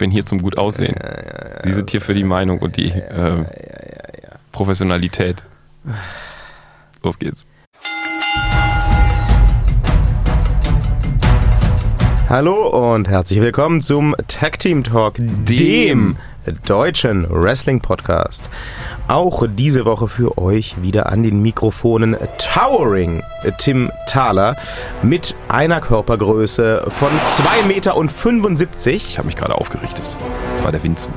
bin hier zum gut aussehen. Sie sind hier für die Meinung und die äh, Professionalität. Los geht's. Hallo und herzlich willkommen zum Tag Team Talk, dem deutschen Wrestling Podcast. Auch diese Woche für euch wieder an den Mikrofonen Towering Tim Thaler mit einer Körpergröße von 2,75 Meter. Ich habe mich gerade aufgerichtet. Das war der Windzug.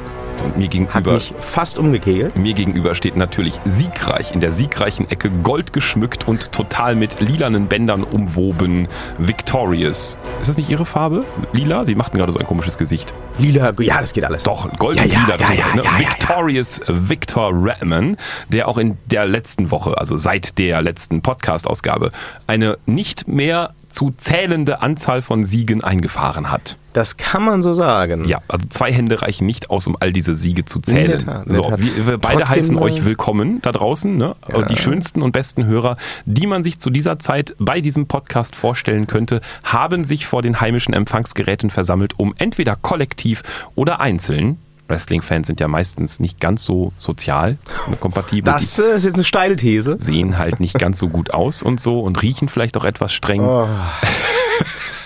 Und mir gegenüber, fast umgekegelt. mir gegenüber steht natürlich siegreich in der siegreichen Ecke, gold geschmückt und total mit lilanen Bändern umwoben. Victorious. Ist das nicht Ihre Farbe? Lila? Sie machten gerade so ein komisches Gesicht. Lila, ja, das geht alles. Doch, Gold Ja, und ja, Lila ja, ja, ne? Victorious Victor Redman, der auch in der letzten Woche, also seit der letzten Podcast-Ausgabe, eine nicht mehr zu zählende Anzahl von Siegen eingefahren hat. Das kann man so sagen. Ja, also zwei Hände reichen nicht aus, um all diese Siege zu zählen. Tat, so, wir, wir beide Trotzdem, heißen äh, euch willkommen da draußen, ne? Und die schönsten und besten Hörer, die man sich zu dieser Zeit bei diesem Podcast vorstellen könnte, haben sich vor den heimischen Empfangsgeräten versammelt, um entweder kollektiv oder einzeln Wrestling-Fans sind ja meistens nicht ganz so sozial kompatibel. Das äh, ist jetzt eine steile These. sehen halt nicht ganz so gut aus und so und riechen vielleicht auch etwas streng. Oh.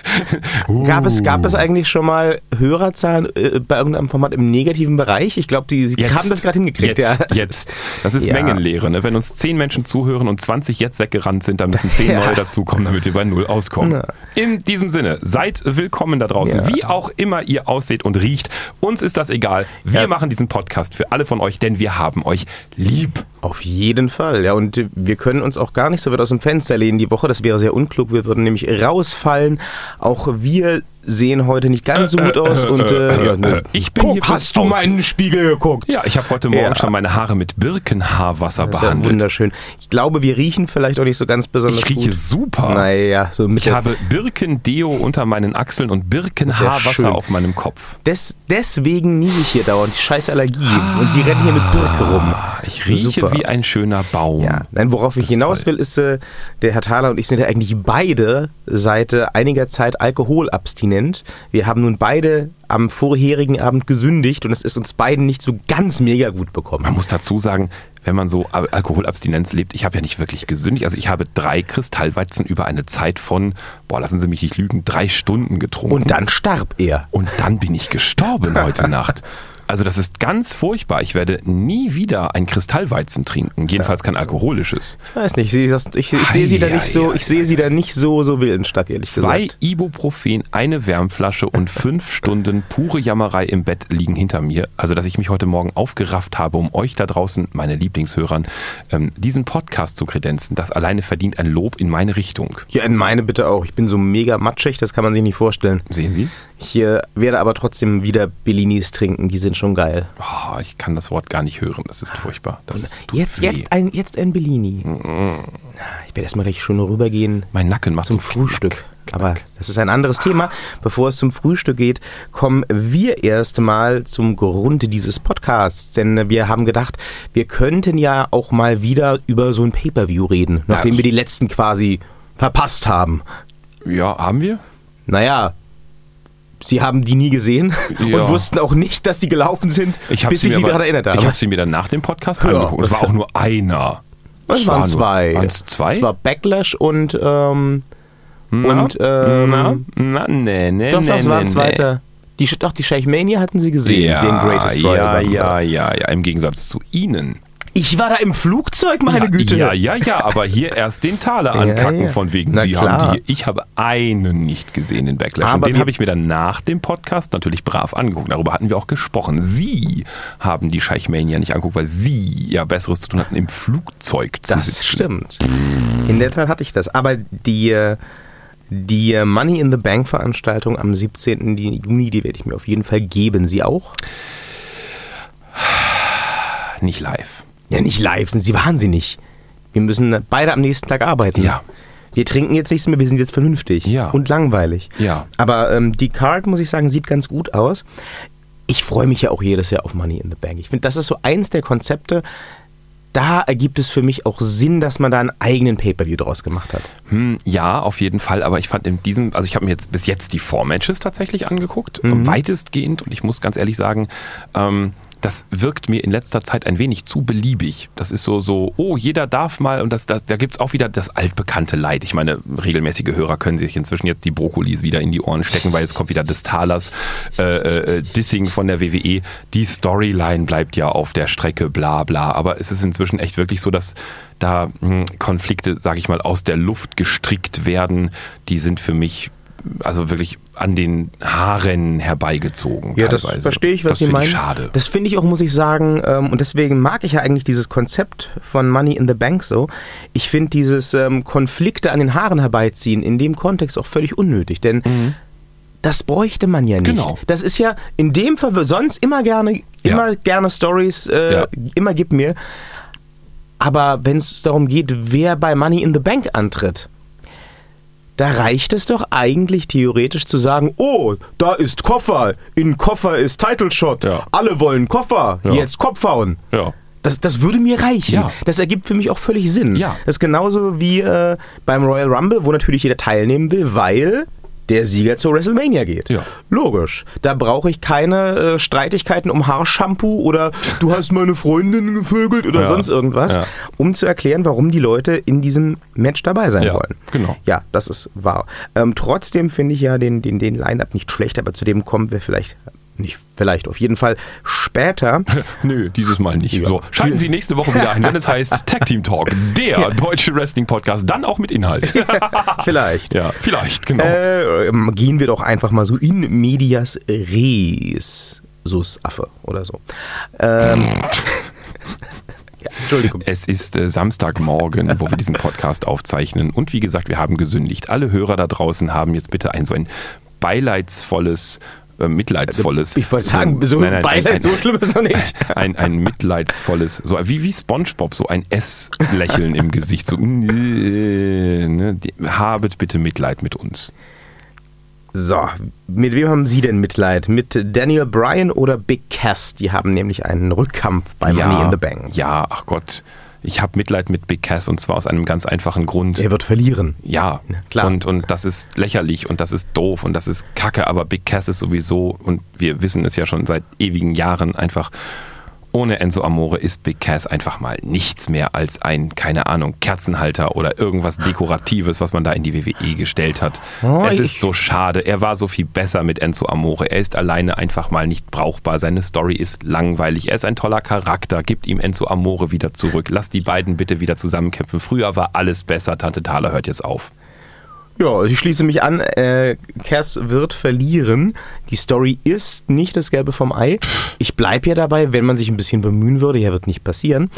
Gab, es, gab es eigentlich schon mal Hörerzahlen äh, bei irgendeinem Format im negativen Bereich? Ich glaube, sie sie haben das gerade hingekriegt. Jetzt, ja. jetzt. Das ist Ja. Mengenlehre. Ne? Wenn uns zehn Menschen zuhören und 20 jetzt weggerannt sind, dann müssen zehn Ja. neue dazukommen, damit wir bei null auskommen. Na. In diesem Sinne, seid willkommen da draußen. Ja. Wie auch immer ihr ausseht und riecht, uns ist das egal. Wir machen diesen Podcast für alle von euch, denn wir haben euch lieb. Auf jeden Fall, ja. Und wir können uns auch gar nicht so weit aus dem Fenster lehnen die Woche. Das wäre sehr unklug. Wir würden nämlich rausfallen. Auch wir sehen heute nicht ganz so gut aus. Und äh, ja, ne. ich bin Guck, hast du den Spiegel geguckt? Ja, ich habe heute Morgen Ja. schon meine Haare mit Birkenhaarwasser Das ist ja behandelt. wunderschön. Ich glaube, wir riechen vielleicht auch nicht so ganz besonders Ich rieche gut. super. Naja, so mit Ich habe Birkendeo unter meinen Achseln und. Birkenhaarwasser auf meinem Kopf. Des, deswegen niese ich hier dauernd. Die scheiß Allergie. Und sie rennen hier mit Birke rum. Ah, Ich rieche Super. wie ein schöner Baum. Ja, nein, worauf ich hinaus toll. will, ist, äh, der Herr Thaler und ich sind ja eigentlich beide seit äh, einiger Zeit alkoholabstinent. Wir haben nun beide am vorherigen Abend gesündigt und es ist uns beiden nicht so ganz mega gut bekommen. Man muss dazu sagen, wenn man so Al Alkoholabstinenz lebt, ich habe ja nicht wirklich gesündigt. Also ich habe drei Kristallweizen über eine Zeit von, boah, lassen Sie mich nicht lügen, drei Stunden getrunken. Und dann starb er. Und dann bin ich gestorben heute Nacht. Also das ist ganz furchtbar. Ich werde nie wieder ein Kristallweizen trinken. Jedenfalls kein alkoholisches. Ich weiß nicht, ich, ich, ich sehe sie da nicht so, ich sehe sie da nicht so, so willensstark, ehrlich Zwei gesagt. Ibuprofen, eine Wärmflasche und fünf Stunden pure Jammerei im Bett liegen hinter mir. Also, dass ich mich heute Morgen aufgerafft habe, um euch da draußen, meine Lieblingshörern, ähm, diesen Podcast zu kredenzen, das alleine verdient ein Lob in meine Richtung. Ja, in meine bitte auch. Ich bin so mega matschig, das kann man sich nicht vorstellen. Sehen Sie? Ich äh, werde aber trotzdem wieder Bellinis trinken, die sind schon geil. Oh, ich kann das Wort gar nicht hören. Das ist furchtbar. Das Jetzt, jetzt, ein, jetzt ein Bellini. Ich werde erstmal richtig schön rübergehen Mein Nacken macht zum Frühstück. Knack, Aber das ist ein anderes Thema. Bevor es zum Frühstück geht, kommen wir erstmal zum Grunde dieses Podcasts. Denn wir haben gedacht, wir könnten ja auch mal wieder über so ein Pay-Per-View reden, nachdem wir die letzten quasi verpasst haben. Ja, haben wir? Naja, sie haben die nie gesehen Ja. und wussten auch nicht, dass sie gelaufen sind, hab bis ich sie daran erinnert habe. Ich habe sie mir dann nach dem Podcast Ja. angeguckt. Es war auch nur einer. Es waren war nur- zwei. Zwei? Es war Backlash und ähm, Na? und ähm, na, na, nee, nee, doch, nee, es war ein nee, zweiter. Die, doch, die Sheikh Mania hatten sie gesehen, Ja, den Greatest Royal ja, ja, ja, ja, im Gegensatz zu Ihnen. Ich war da im Flugzeug, meine ja, Güte. Ja, ja, ja, aber hier erst den Taler Ja, ankacken ja. von wegen, Na Sie klar. haben die. Ich habe einen nicht gesehen, den Backlash. Aber und den habe ich mir dann nach dem Podcast natürlich brav angeguckt. Darüber hatten wir auch gesprochen. Sie haben die Scheichmania nicht angeguckt, weil Sie ja Besseres zu tun hatten, im Flugzeug zu Das sitzen. stimmt. In der Tat hatte ich das. Aber die, die Money in the Bank Veranstaltung am 17. Juni, die werde ich mir auf jeden Fall geben. Sie auch? Nicht live. Ja, nicht live, sind Sie wahnsinnig. Wir müssen beide am nächsten Tag arbeiten. Ja. Wir trinken jetzt nichts mehr, wir sind jetzt vernünftig Ja. und langweilig. Ja. Aber ähm, die Card, muss ich sagen, sieht ganz gut aus. Ich freue mich ja auch jedes Jahr auf Money in the Bank. Ich finde, das ist so eins der Konzepte, da ergibt es für mich auch Sinn, dass man da einen eigenen Pay-Per-View draus gemacht hat. Hm, ja, auf jeden Fall, aber ich fand in diesem, also ich habe mir jetzt bis jetzt die Four-Matches tatsächlich angeguckt, mhm. weitestgehend und ich muss ganz ehrlich sagen, ähm, das wirkt mir in letzter Zeit ein wenig zu beliebig. Das ist so, so, oh, jeder darf mal und das, das, da gibt's auch wieder das altbekannte Leid. Ich meine, regelmäßige Hörer können sich inzwischen jetzt die Brokkolis wieder in die Ohren stecken, weil es kommt wieder des Talers äh, äh, Dissing von der WWE. Die Storyline bleibt ja auf der Strecke, bla bla. Aber es ist inzwischen echt wirklich so, dass da mh, hm, Konflikte, sage ich mal, aus der Luft gestrickt werden. Die sind für mich also wirklich an den Haaren herbeigezogen. Ja, teilweise. das verstehe ich, was das Sie meinen. schade. Das finde ich auch, muss ich sagen, ähm, und deswegen mag ich ja eigentlich dieses Konzept von Money in the Bank so. Ich finde dieses ähm, Konflikte an den Haaren herbeiziehen in dem Kontext auch völlig unnötig, denn mhm. Das bräuchte man ja nicht. Genau. Das ist ja in dem Fall sonst immer gerne, immer ja. gerne Stories, äh, ja. immer gib mir. Aber wenn es darum geht, wer bei Money in the Bank antritt, da reicht es doch eigentlich theoretisch zu sagen, oh, da ist Koffer, in Koffer ist Title Shot, ja. alle wollen Koffer, ja. jetzt Kopf hauen. Ja. Das, das würde mir reichen. Ja. Das ergibt für mich auch völlig Sinn. Ja. Das ist genauso wie äh, beim Royal Rumble, wo natürlich jeder teilnehmen will, weil der Sieger zur WrestleMania geht. Ja. Logisch. Da brauche ich keine äh, Streitigkeiten um Haarshampoo oder du hast meine Freundin gevögelt oder ja. sonst irgendwas, ja. um zu erklären, warum die Leute in diesem Match dabei sein wollen. Genau. Ja, das ist wahr. Ähm, trotzdem finde ich ja den, den, den Line-Up nicht schlecht, aber zu dem kommen wir vielleicht nicht vielleicht, auf jeden Fall später. Nö, dieses Mal nicht. Ja. So, schalten Sie nächste Woche wieder ein, wenn es heißt Tag Team Talk, der ja. deutsche Wrestling Podcast, dann auch mit Inhalt. vielleicht. Ja, vielleicht, genau. Äh, gehen wir doch einfach mal so in medias res. Sus Affe oder so. Ähm. Ja, Entschuldigung. Es ist äh, Samstagmorgen, wo wir diesen Podcast aufzeichnen. Und wie gesagt, wir haben gesündigt. Alle Hörer da draußen haben jetzt bitte ein so ein beileidsvolles äh, mitleidsvolles. Also, ich wollte sagen, so, nein, nein, Beileid, ein, so schlimm ist noch nicht. Ein, ein mitleidsvolles, so wie, wie Spongebob, so ein S-Lächeln im Gesicht. So, ne, habet bitte Mitleid mit uns. So, mit wem haben Sie denn Mitleid? Mit Daniel Bryan oder Big Cass? Die haben nämlich einen Rückkampf bei ja, Money in the Bank. Ja, ach Gott ich habe Mitleid mit Big Cass und zwar aus einem ganz einfachen Grund. Er wird verlieren. Ja, klar. Und, und das ist lächerlich und das ist doof und das ist kacke, aber Big Cass ist sowieso, und wir wissen es ja schon seit ewigen Jahren, einfach ohne Enzo Amore ist Big Cass einfach mal nichts mehr als ein, keine Ahnung, Kerzenhalter oder irgendwas Dekoratives, was man da in die WWE gestellt hat. Oh, es ist so schade. Er war so viel besser mit Enzo Amore. Er ist alleine einfach mal nicht brauchbar. Seine Story ist langweilig. Er ist ein toller Charakter. Gibt ihm Enzo Amore wieder zurück. Lass die beiden bitte wieder zusammenkämpfen. Früher war alles besser. Tante Thaler hört jetzt auf. Ja, ich schließe mich an. Äh, Cass wird verlieren. Die Story ist nicht das Gelbe vom Ei. Ich bleibe ja dabei, wenn man sich ein bisschen bemühen würde, ja, wird nicht passieren.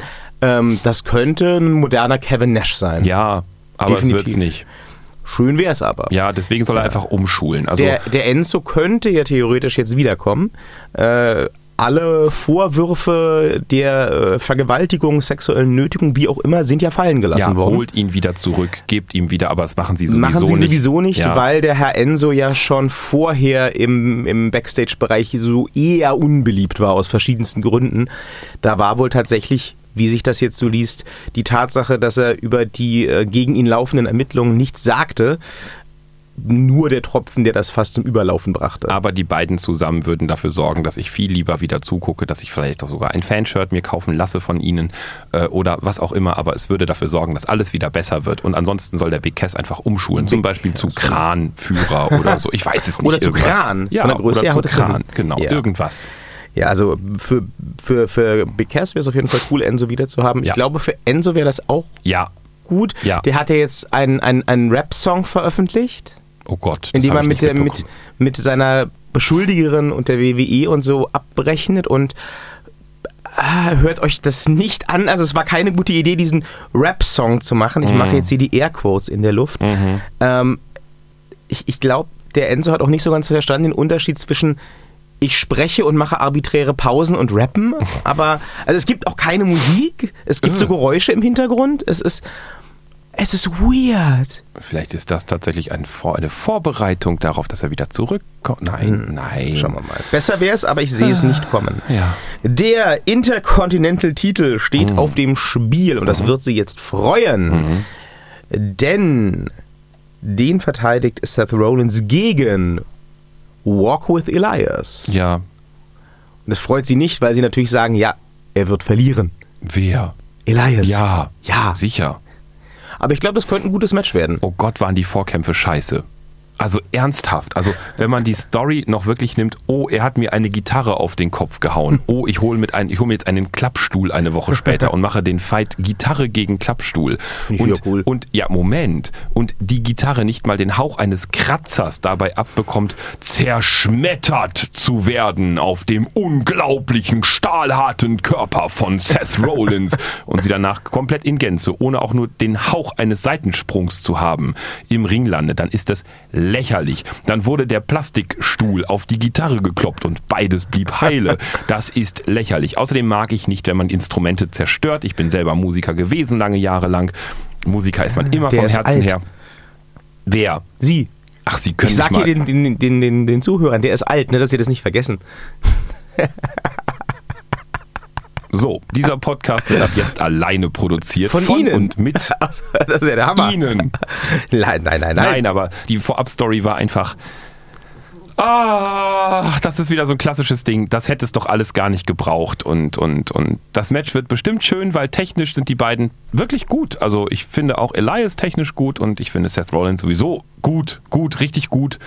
Ähm, das könnte ein moderner Kevin Nash sein. Ja, aber Definitiv. es wird's nicht. Schön wäre es aber. Ja, deswegen soll er einfach umschulen. Also der, der Enzo könnte ja theoretisch jetzt wiederkommen. Äh, alle Vorwürfe der äh, Vergewaltigung, sexuellen Nötigung, wie auch immer, sind ja fallen gelassen ja, worden. holt ihn wieder zurück, gebt ihm wieder, aber das machen sie sowieso nicht. Machen sie nicht. sowieso nicht, ja. weil der Herr Enzo ja schon vorher im, im Backstage-Bereich so eher unbeliebt war, aus verschiedensten Gründen. Da war wohl tatsächlich wie sich das jetzt so liest, die Tatsache, dass er über die äh, gegen ihn laufenden Ermittlungen nichts sagte, nur der Tropfen, der das fast zum Überlaufen brachte. Aber die beiden zusammen würden dafür sorgen, dass ich viel lieber wieder zugucke, dass ich vielleicht auch sogar ein Fanshirt mir kaufen lasse von ihnen äh, oder was auch immer. Aber es würde dafür sorgen, dass alles wieder besser wird. Und ansonsten soll der Big Cass einfach umschulen, zum Beispiel zu Kranführer oder so. Ich weiß es nicht. Oder zu irgendwas. Kran. Ja, oder ja, zu Kran, genau. Ja. Irgendwas. Ja, also für, für, für Big Cass wäre es auf jeden Fall cool, Enzo wieder zu haben. Ja. Ich glaube, für Enzo wäre das auch ja. gut. Ja. Der hat ja jetzt einen, einen, einen Rap-Song veröffentlicht. Oh Gott. Indem man mit, der, mit, mit seiner Beschuldigerin und der WWE und so abrechnet und ah, hört euch das nicht an. Also es war keine gute Idee, diesen Rap-Song zu machen. Ich mhm. mache jetzt hier die Airquotes in der Luft. Mhm. Ähm, ich ich glaube, der Enzo hat auch nicht so ganz verstanden den Unterschied zwischen ich spreche und mache arbiträre Pausen und rappen, aber also es gibt auch keine Musik, es gibt so Geräusche im Hintergrund. Es ist Es ist weird. Vielleicht ist das tatsächlich ein Vor eine Vorbereitung darauf, dass er wieder zurückkommt. Nein, hm. nein. Schauen wir mal. Besser wäre es, aber ich sehe es nicht kommen. Ja. Der Intercontinental-Titel steht mhm. auf dem Spiel und das mhm. wird Sie jetzt freuen. Mhm. Denn den verteidigt Seth Rollins gegen Walk with Elias. Ja. Und das freut Sie nicht, weil Sie natürlich sagen, ja, er wird verlieren. Wer? Elias. Ja. Ja. Sicher. Aber ich glaube, das könnte ein gutes Match werden. Oh Gott, waren die Vorkämpfe scheiße. Also ernsthaft, also wenn man die Story noch wirklich nimmt, oh, er hat mir eine Gitarre auf den Kopf gehauen. Oh, ich hole mit ein, ich hole mir jetzt einen Klappstuhl eine Woche später und mache den Fight Gitarre gegen Klappstuhl. Und, cool. und ja, Moment. Und die Gitarre nicht mal den Hauch eines Kratzers dabei abbekommt, zerschmettert zu werden auf dem unglaublichen stahlharten Körper von Seth Rollins und sie danach komplett in Gänze, ohne auch nur den Hauch eines Seitensprungs zu haben, im Ring landet, dann ist das lächerlich. Dann wurde der Plastikstuhl auf die Gitarre gekloppt und beides blieb heile. Das ist lächerlich. Außerdem mag ich nicht, wenn man Instrumente zerstört. Ich bin selber Musiker gewesen, lange Jahre lang. Musiker ist man immer der vom Herzen alt. her. Wer? Sie. Ach, Sie können Ich sag hier den, den, den, den, den Zuhörern, der ist alt, ne, dass Sie das nicht vergessen. So, dieser Podcast wird ab jetzt alleine produziert. Von, von Ihnen? Und mit das ist ja der Hammer. Ihnen. Nein, nein, nein, nein. Nein, aber die Vorab-Story war einfach. Ah, das ist wieder so ein klassisches Ding. Das hätte es doch alles gar nicht gebraucht. Und, und, und das Match wird bestimmt schön, weil technisch sind die beiden wirklich gut. Also ich finde auch Elias technisch gut und ich finde Seth Rollins sowieso gut, gut, richtig gut.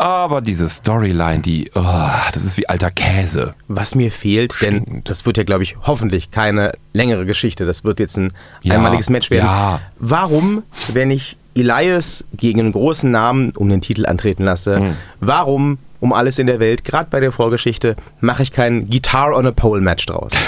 Aber diese Storyline, die, oh, das ist wie alter Käse. Was mir fehlt, Stimmt. denn das wird ja, glaube ich, hoffentlich keine längere Geschichte. Das wird jetzt ein ja, einmaliges Match werden. Ja. Warum, wenn ich Elias gegen einen großen Namen um den Titel antreten lasse, mhm. warum um alles in der Welt, gerade bei der Vorgeschichte, mache ich kein Guitar on a Pole Match draus?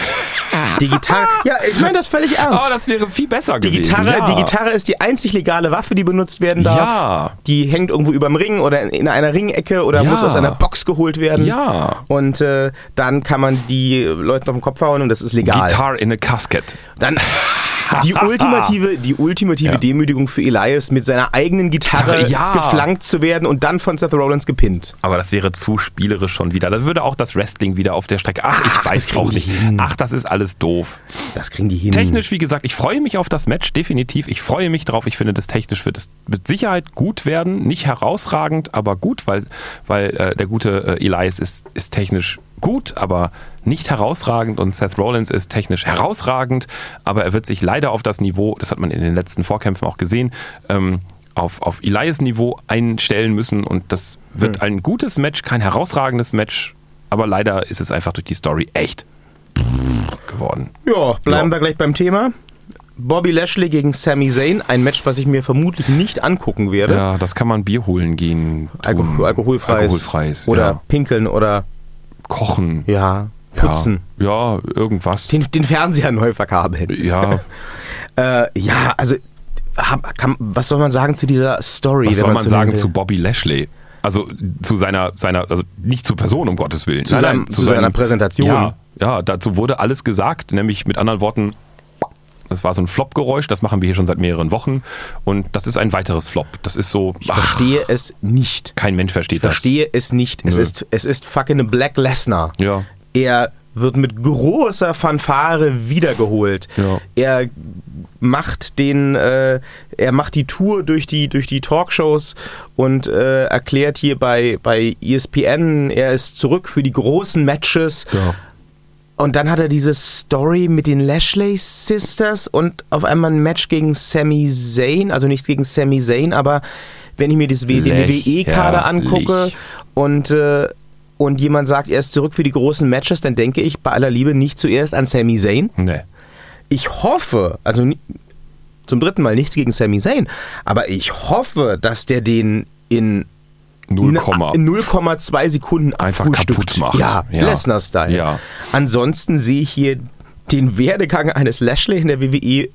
Die Gitarre, ja, ich meine das völlig ernst. Oh, das wäre viel besser die gewesen. Gitarre, ja. Die Gitarre ist die einzig legale Waffe, die benutzt werden darf. Ja. Die hängt irgendwo überm Ring oder in einer Ringecke oder ja. muss aus einer Box geholt werden. Ja. Und äh, dann kann man die Leuten auf den Kopf hauen und das ist legal. Guitar in a casket. Dann die ultimative, die ultimative ja. Demütigung für Elias, mit seiner eigenen Gitarre ja. geflankt zu werden und dann von Seth Rollins gepinnt. Aber das wäre zu spielerisch schon wieder. Da würde auch das Wrestling wieder auf der Strecke. Ach, ich Ach, weiß auch nicht. Ach, das ist alles doof. Das kriegen die hin. Technisch, wie gesagt, ich freue mich auf das Match, definitiv. Ich freue mich drauf. Ich finde, das technisch wird es mit Sicherheit gut werden. Nicht herausragend, aber gut, weil, weil äh, der gute äh, Elias ist, ist technisch gut, aber nicht herausragend und Seth Rollins ist technisch herausragend, aber er wird sich leider auf das Niveau, das hat man in den letzten Vorkämpfen auch gesehen, ähm, auf, auf Elias Niveau einstellen müssen und das wird hm. ein gutes Match, kein herausragendes Match, aber leider ist es einfach durch die Story echt geworden. Ja, bleiben ja. wir gleich beim Thema. Bobby Lashley gegen Sami Zayn, ein Match, was ich mir vermutlich nicht angucken werde. Ja, das kann man Bier holen gehen. Alkohol, alkoholfreies. Alkoholfreies. Oder ja. pinkeln oder kochen. Ja, putzen. Ja, ja irgendwas. Den, den, Fernseher neu verkabeln. Ja. äh, ja, also kann, was soll man sagen zu dieser Story? Was soll man, sagen zu Bobby Lashley? Also zu seiner, seiner, also nicht zur Person, um Gottes Willen. Zu, seinem, zu, zu seiner seinem, Präsentation. Ja, ja, dazu wurde alles gesagt, nämlich mit anderen Worten, das war so ein Flop-Geräusch, das machen wir hier schon seit mehreren Wochen. Und das ist ein weiteres Flop. Das ist so. Ich ach, verstehe es nicht. Kein Mensch versteht ich verstehe das. es nicht. Es ist, es ist fucking Black Lesnar. Ja. Er wird mit großer Fanfare wiedergeholt. Ja. Er macht den, äh, er macht die Tour durch die durch die Talkshows und äh, erklärt hier bei bei ESPN, er ist zurück für die großen Matches. Ja. Und dann hat er diese Story mit den Lashley Sisters und auf einmal ein Match gegen Sami Zayn, also nicht gegen Sami Zayn, aber wenn ich mir das, den WWE-Kader angucke und, äh, und jemand sagt, er ist zurück für die großen Matches, dann denke ich bei aller Liebe nicht zuerst an Sami Zayn. Nee. Ich hoffe, also zum dritten Mal nichts gegen Sami Zayn, aber ich hoffe, dass der den in 0,2 Sekunden einfach kaputt macht. Ja, ja. Lesnar-Style. Ja. Ansonsten sehe ich hier den Werdegang eines Lashley in der WWE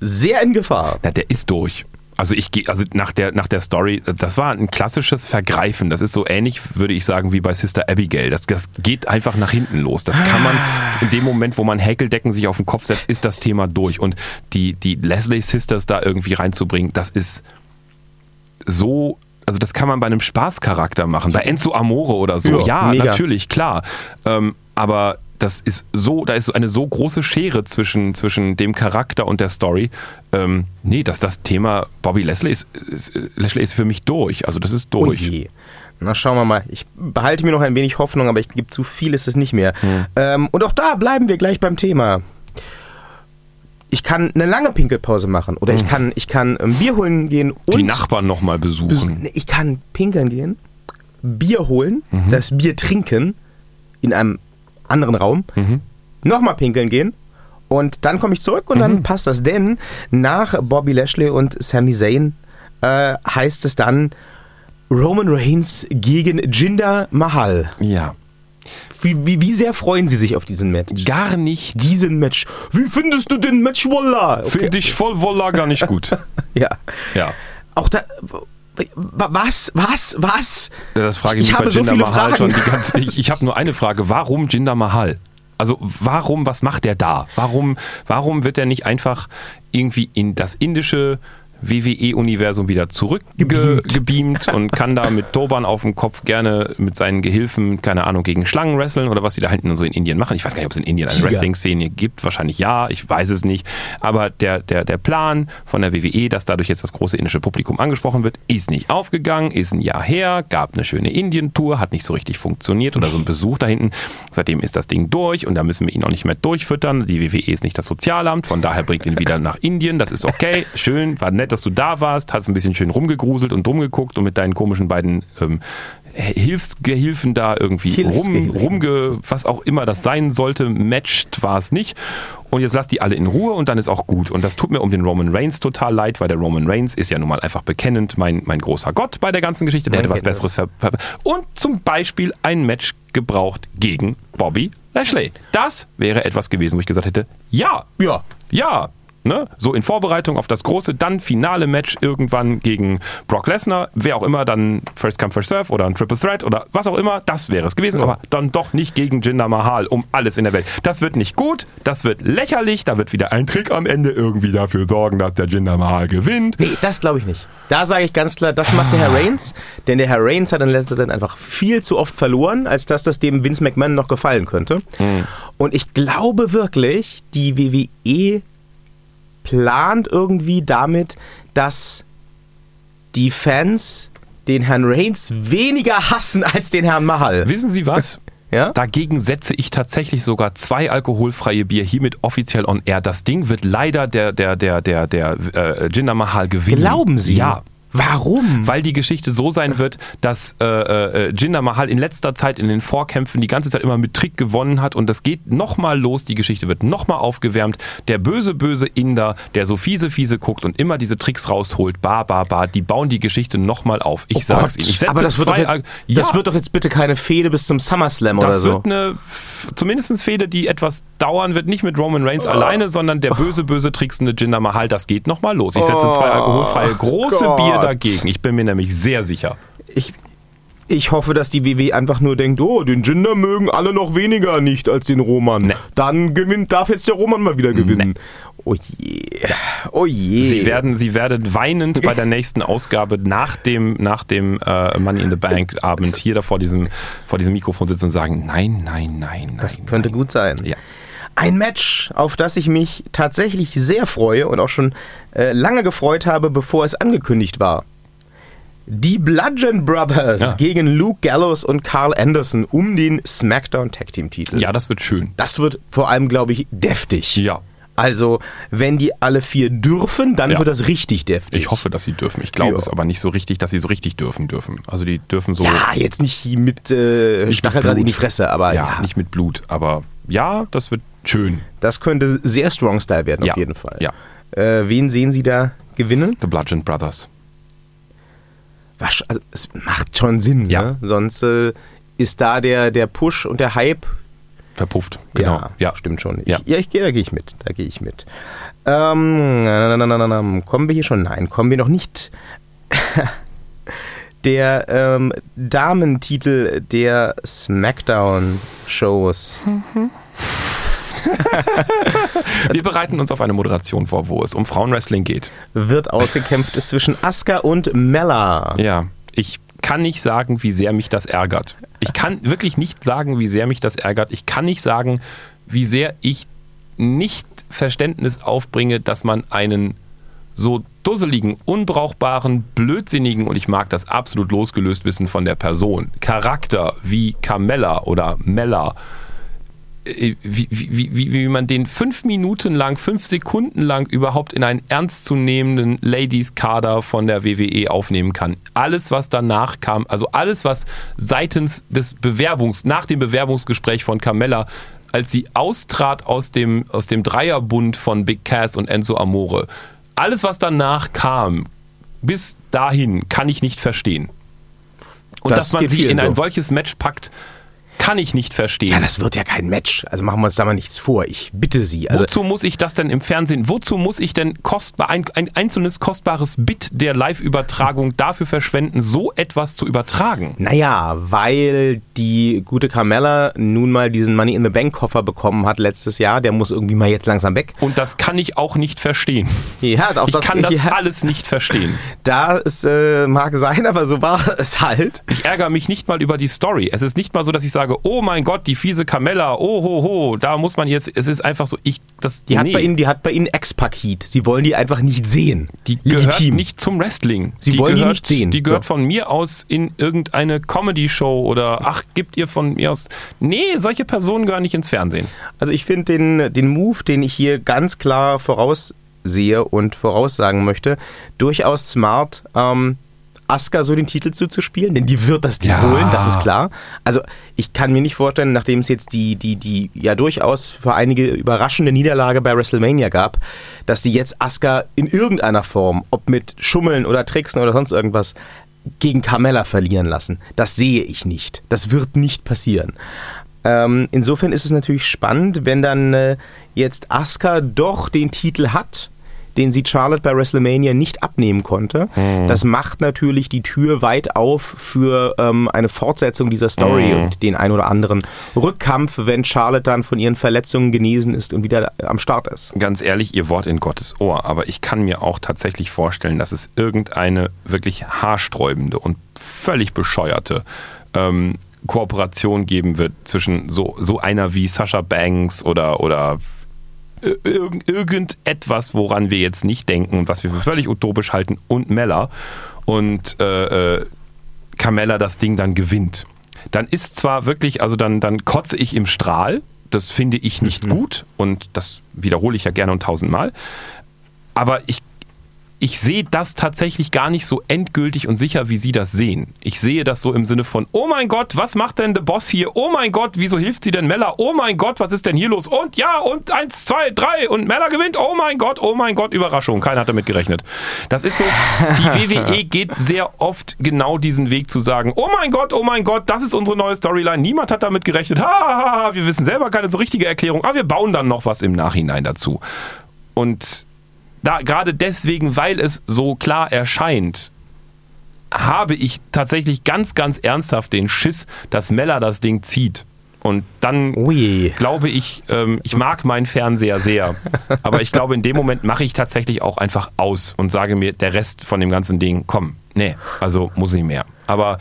sehr in Gefahr. Ja, der ist durch. Also ich gehe, also nach der, nach der Story, das war ein klassisches Vergreifen. Das ist so ähnlich, würde ich sagen, wie bei Sister Abigail. Das, das geht einfach nach hinten los. Das kann man in dem Moment, wo man Häkeldecken sich auf den Kopf setzt, ist das Thema durch. Und die, die Leslie Sisters da irgendwie reinzubringen, das ist so also das kann man bei einem Spaßcharakter machen, bei Enzo Amore oder so. Ja, ja natürlich, klar. Ähm, aber das ist so, da ist eine so große Schere zwischen, zwischen dem Charakter und der Story. Ähm, nee, dass das Thema Bobby Leslie ist, ist, Leslie ist für mich durch. Also das ist durch. Oh Na, schauen wir mal. Ich behalte mir noch ein wenig Hoffnung, aber ich gebe zu viel ist es nicht mehr. Hm. Ähm, und auch da bleiben wir gleich beim Thema. Ich kann eine lange Pinkelpause machen oder ich kann, ich kann ein Bier holen gehen und. Die Nachbarn nochmal besuchen. Ich kann pinkeln gehen, Bier holen, mhm. das Bier trinken in einem anderen Raum, mhm. nochmal pinkeln gehen und dann komme ich zurück und mhm. dann passt das. Denn nach Bobby Lashley und Sami Zayn äh, heißt es dann Roman Reigns gegen Jinder Mahal. Ja. Wie, wie, wie, sehr freuen Sie sich auf diesen Match? Gar nicht. Diesen Match. Wie findest du den Match, Walla? Okay. Finde ich voll Walla gar nicht gut. ja. Ja. Auch da, was? Was? Was? Das frage ich, ich habe bei Jinder so Mahal Fragen. schon die ganze Ich, ich habe nur eine Frage. Warum Jinder Mahal? Also warum, was macht der da? Warum, warum wird er nicht einfach irgendwie in das indische WWE-Universum wieder zurückgebeamt und kann da mit Turban auf dem Kopf gerne mit seinen Gehilfen, keine Ahnung, gegen Schlangen wresteln oder was sie da hinten so in Indien machen. Ich weiß gar nicht, ob es in Indien eine Wrestling-Szene gibt. Wahrscheinlich ja, ich weiß es nicht. Aber der, der, der Plan von der WWE, dass dadurch jetzt das große indische Publikum angesprochen wird, ist nicht aufgegangen, ist ein Jahr her, gab eine schöne Indien-Tour, hat nicht so richtig funktioniert oder so ein Besuch da hinten. Seitdem ist das Ding durch und da müssen wir ihn auch nicht mehr durchfüttern. Die WWE ist nicht das Sozialamt, von daher bringt ihn wieder nach Indien. Das ist okay, schön, war nett, dass du da warst, hast ein bisschen schön rumgegruselt und rumgeguckt und mit deinen komischen beiden ähm, Hilfsgehilfen da irgendwie rum, rumge, was auch immer das sein sollte, matcht war es nicht. Und jetzt lass die alle in Ruhe und dann ist auch gut. Und das tut mir um den Roman Reigns total leid, weil der Roman Reigns ist ja nun mal einfach bekennend mein, mein großer Gott bei der ganzen Geschichte. Der hätte was Besseres ver, ver Und zum Beispiel ein Match gebraucht gegen Bobby Lashley. Das wäre etwas gewesen, wo ich gesagt hätte, ja, ja, ja, Ne? So in Vorbereitung auf das große, dann finale Match irgendwann gegen Brock Lesnar, wer auch immer, dann First Come First Serve oder ein Triple Threat oder was auch immer, das wäre es gewesen, ja. aber dann doch nicht gegen Jinder Mahal um alles in der Welt. Das wird nicht gut, das wird lächerlich, da wird wieder ein Trick am Ende irgendwie dafür sorgen, dass der Jinder Mahal gewinnt. Nee, das glaube ich nicht. Da sage ich ganz klar, das macht der Herr Reigns, denn der Herr Reigns hat in letzter Zeit einfach viel zu oft verloren, als dass das dem Vince McMahon noch gefallen könnte. Mhm. Und ich glaube wirklich, die WWE plant irgendwie damit, dass die Fans den Herrn Reigns weniger hassen als den Herrn Mahal. Wissen Sie was? Ja? Dagegen setze ich tatsächlich sogar zwei alkoholfreie Bier hiermit offiziell on air. Das Ding wird leider der, der, der, der, der äh, Jinder Mahal gewinnen. Glauben Sie? Ja. Warum? Weil die Geschichte so sein wird, dass äh, äh, Jinder Mahal in letzter Zeit in den Vorkämpfen die ganze Zeit immer mit Trick gewonnen hat und das geht nochmal los, die Geschichte wird nochmal aufgewärmt. Der böse, böse Inder, der so fiese, fiese guckt und immer diese Tricks rausholt, ba, ba, ba, die bauen die Geschichte nochmal auf. Ich oh sag's Ihnen. Ich setze Aber das, wird, zwei, jetzt, ja, das wird doch jetzt bitte keine Fehde bis zum SummerSlam oder so. Das wird eine, zumindest Fehde, die etwas dauern wird, nicht mit Roman Reigns oh. alleine, sondern der böse, böse tricksende Jinder Mahal, das geht nochmal los. Ich setze zwei oh alkoholfreie große Gott. Bier dagegen. Ich bin mir nämlich sehr sicher. Ich, ich hoffe, dass die WW einfach nur denkt, oh, den Jinder mögen alle noch weniger nicht als den Roman. Nee. Dann gewinnt, darf jetzt der Roman mal wieder gewinnen. Nee. Oh je. Oh je. Sie werden, Sie werden weinend bei der nächsten Ausgabe nach dem, nach dem äh, Money in the Bank Abend hier da vor diesem, vor diesem Mikrofon sitzen und sagen, nein, nein, nein, nein. Das könnte nein. gut sein. Ja. Ein Match, auf das ich mich tatsächlich sehr freue und auch schon äh, lange gefreut habe, bevor es angekündigt war. Die Bludgeon Brothers ja. gegen Luke Gallows und Carl Anderson um den SmackDown Tag Team Titel. Ja, das wird schön. Das wird vor allem, glaube ich, deftig. Ja. Also, wenn die alle vier dürfen, dann ja. wird das richtig deftig. Ich hoffe, dass sie dürfen. Ich glaube ja. es aber nicht so richtig, dass sie so richtig dürfen dürfen. Also die dürfen so. Ja, jetzt nicht mit äh, Stacheldraht in die Fresse, aber ja, ja, nicht mit Blut. Aber ja, das wird schön. Das könnte sehr Strong Style werden, auf jeden Fall. Ja. Äh, wen sehen Sie da gewinnen? The Bludgeon Brothers was, also es macht schon Sinn, ja. ne? Sonst äh, ist da der, der Push und der Hype verpufft. Genau. Ja, Ja. stimmt schon. Ich, Ja. ja, ich gehe, da gehe ich mit. Da gehe ich mit. Ähm, na, na, na, na, na, kommen wir hier schon? Nein, kommen wir noch nicht. Der ähm, Damentitel der Smackdown-Shows. Wir bereiten uns auf eine Moderation vor, wo es um Frauenwrestling geht. wird ausgekämpft zwischen Asuka und Mella. Ja, ich kann nicht sagen, wie sehr mich das ärgert. Ich kann wirklich nicht sagen, wie sehr mich das ärgert. Ich kann nicht sagen, wie sehr ich nicht Verständnis aufbringe, dass man einen so dusseligen, unbrauchbaren, blödsinnigen, und ich mag das absolut losgelöst wissen von der Person, Charakter wie Carmella oder Mella, wie, wie, wie, wie man den fünf Minuten lang, fünf Sekunden lang überhaupt in einen ernstzunehmenden Ladies-Kader von der WWE aufnehmen kann. Alles, was danach kam, also alles, was seitens des Bewerbungs, nach dem Bewerbungsgespräch von Carmella, als sie austrat aus dem, aus dem Dreierbund von Big Cass und Enzo Amore, alles, was danach kam, bis dahin, kann ich nicht verstehen. Und Das dass man sie in ein so. solches Match packt, kann ich nicht verstehen. Ja, das wird ja kein Match. Also machen wir uns da mal nichts vor. Ich bitte Sie. Also, Wozu muss ich das denn im Fernsehen, wozu muss ich denn kostbar, ein, ein einzelnes kostbares Bit der Live-Übertragung dafür verschwenden, so etwas zu übertragen? Naja, weil die gute Carmella nun mal diesen Money in the Bank Koffer bekommen hat letztes Jahr. Der muss irgendwie mal jetzt langsam weg. Und das kann ich auch nicht verstehen. Ja, auch Ich das, kann das ja, alles nicht verstehen. Da es äh, mag sein, aber so war es halt. Ich ärgere mich nicht mal über die Story. Es ist nicht mal so, dass ich sage, oh mein Gott, die fiese Carmella, oh ho ho, da muss man jetzt, es ist einfach so, ich, das, Die hat nee, bei Ihnen, die hat bei Ihnen Ex-Paket. Sie wollen die einfach nicht sehen. die gehört nicht zum Wrestling. Sie die wollen die gehört, nicht sehen. Die gehört Ja. von mir aus in irgendeine Comedy-Show oder ach, gibt ihr von mir aus. Nee, solche Personen gehören nicht ins Fernsehen. Also ich finde den, den Move, den ich hier ganz klar voraussehe und voraussagen möchte, durchaus smart, ähm, Asuka so den Titel zuzuspielen, denn die wird das Ding Ja. holen, das ist klar. Also ich kann mir nicht vorstellen, nachdem es jetzt die, die, die ja durchaus für einige überraschende Niederlage bei WrestleMania gab, dass sie jetzt Asuka in irgendeiner Form, ob mit Schummeln oder Tricksen oder sonst irgendwas, gegen Carmella verlieren lassen. Das sehe ich nicht. Das wird nicht passieren. Ähm, insofern ist es natürlich spannend, wenn dann äh, jetzt Asuka doch den Titel hat, den sie Charlotte bei WrestleMania nicht abnehmen konnte. Das macht natürlich die Tür weit auf für ähm, eine Fortsetzung dieser Story und den ein oder anderen Rückkampf, wenn Charlotte dann von ihren Verletzungen genesen ist und wieder am Start ist. Ganz ehrlich, ihr Wort in Gottes Ohr. Aber ich kann mir auch tatsächlich vorstellen, dass es irgendeine wirklich haarsträubende und völlig bescheuerte ähm, Kooperation geben wird zwischen so, so einer wie Sasha Banks oder, oder irgendetwas, woran wir jetzt nicht denken und was wir für völlig utopisch halten und Mella. Und äh, äh, Carmella das Ding dann gewinnt. Dann ist zwar wirklich, also dann, dann kotze ich im Strahl, das finde ich nicht gut und das wiederhole ich ja gerne und tausendmal, aber ich ich sehe das tatsächlich gar nicht so endgültig und sicher, wie Sie das sehen. Ich sehe das so im Sinne von, oh mein Gott, was macht denn der Boss hier? Oh mein Gott, wieso hilft sie denn Mella? Oh mein Gott, was ist denn hier los? Und ja, und eins, zwei, drei und Mella gewinnt. Oh mein Gott, oh mein Gott, Überraschung. Keiner hat damit gerechnet. Das ist so, die WWE geht sehr oft genau diesen Weg zu sagen, oh mein Gott, oh mein Gott, das ist unsere neue Storyline. Niemand hat damit gerechnet. Ha, ha, ha, ha, wir wissen selber keine so richtige Erklärung, aber wir bauen dann noch was im Nachhinein dazu. Und da gerade deswegen, weil es so klar erscheint, habe ich tatsächlich ganz, ganz ernsthaft den Schiss, dass Mella das Ding zieht. Und dann Ui. glaube ich, ähm, ich mag meinen Fernseher sehr, aber ich glaube, in dem Moment mache ich tatsächlich auch einfach aus und sage mir, der Rest von dem ganzen Ding, komm, nee, also muss nicht mehr. Aber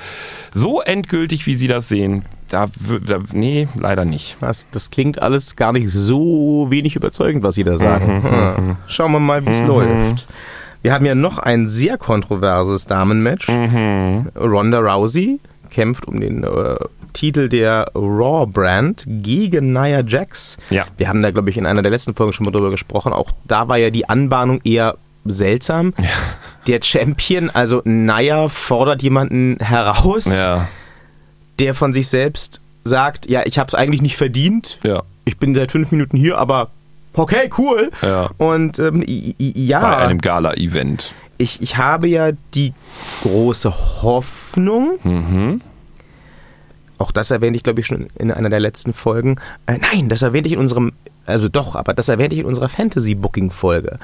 so endgültig, wie Sie das sehen, da, da nee, leider nicht. Das, das klingt alles gar nicht so wenig überzeugend, was Sie da sagen. Hm. Schauen wir mal, wie es läuft. Wir haben ja noch ein sehr kontroverses Damenmatch. Ronda Rousey kämpft um den äh, Titel der Raw Brand gegen Nia Jax. Ja. Wir haben da, glaube ich, in einer der letzten Folgen schon mal drüber gesprochen. Auch da war ja die Anbahnung eher seltsam. Der Champion, also Nia, fordert jemanden heraus Ja, der von sich selbst sagt, ja, ich habe es eigentlich nicht verdient. ja. Ich bin seit fünf Minuten hier, aber okay, cool. Ja. Und ähm, i- Bei ja, einem Gala-Event. ich, ich habe ja die große Hoffnung, Mhm. auch das erwähnte ich, glaube ich, schon in einer der letzten Folgen. Äh, nein, das erwähnte ich in unserem, also doch, aber das erwähnte ich in unserer Fantasy-Booking-Folge.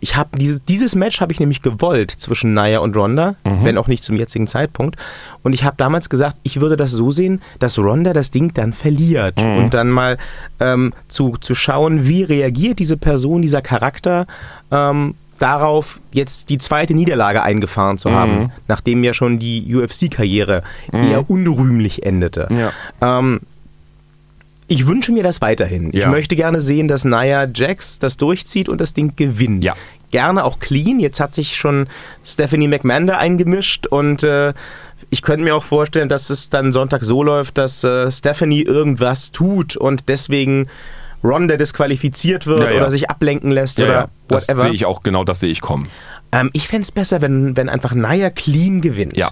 Ich habe dieses, dieses Match habe ich nämlich gewollt zwischen Naya und Ronda, mhm. wenn auch nicht zum jetzigen Zeitpunkt. Und ich habe damals gesagt, ich würde das so sehen, dass Ronda das Ding dann verliert mhm. und dann mal ähm, zu, zu schauen, wie reagiert diese Person, dieser Charakter ähm, darauf, jetzt die zweite Niederlage eingefahren zu haben, mhm. nachdem ja schon die UFC-Karriere mhm. eher unrühmlich endete. Ja. Ähm, ich wünsche mir das weiterhin. Ja. Ich möchte gerne sehen, dass Nia Jax das durchzieht und das Ding gewinnt. Ja. Gerne auch clean. Jetzt hat sich schon Stephanie McMahon da eingemischt und äh, ich könnte mir auch vorstellen, dass es dann Sonntag so läuft, dass äh, Stephanie irgendwas tut und deswegen Ronda disqualifiziert wird ja, ja. oder sich ablenken lässt ja, oder das whatever. sehe ich auch, genau das sehe ich kommen. Ähm, ich fände es besser, wenn, wenn einfach Naya clean gewinnt. Ja.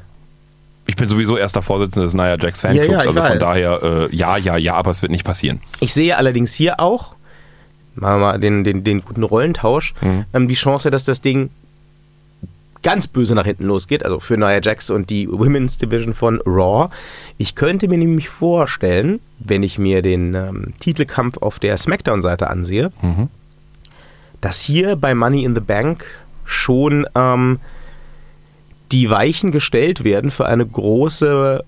Ich bin sowieso erster Vorsitzender des Naya Jax Fanclubs, ja, ja, also von daher äh, ja, ja, ja, aber es wird nicht passieren. Ich sehe allerdings hier auch, machen wir mal den, den, den guten Rollentausch, mhm. ähm, die Chance, dass das Ding ganz böse nach hinten losgeht, also für Nia Jax und die Women's Division von Raw. Ich könnte mir nämlich vorstellen, wenn ich mir den ähm, Titelkampf auf der SmackDown-Seite ansehe, mhm. dass hier bei Money in the Bank schon ähm, die Weichen gestellt werden für eine große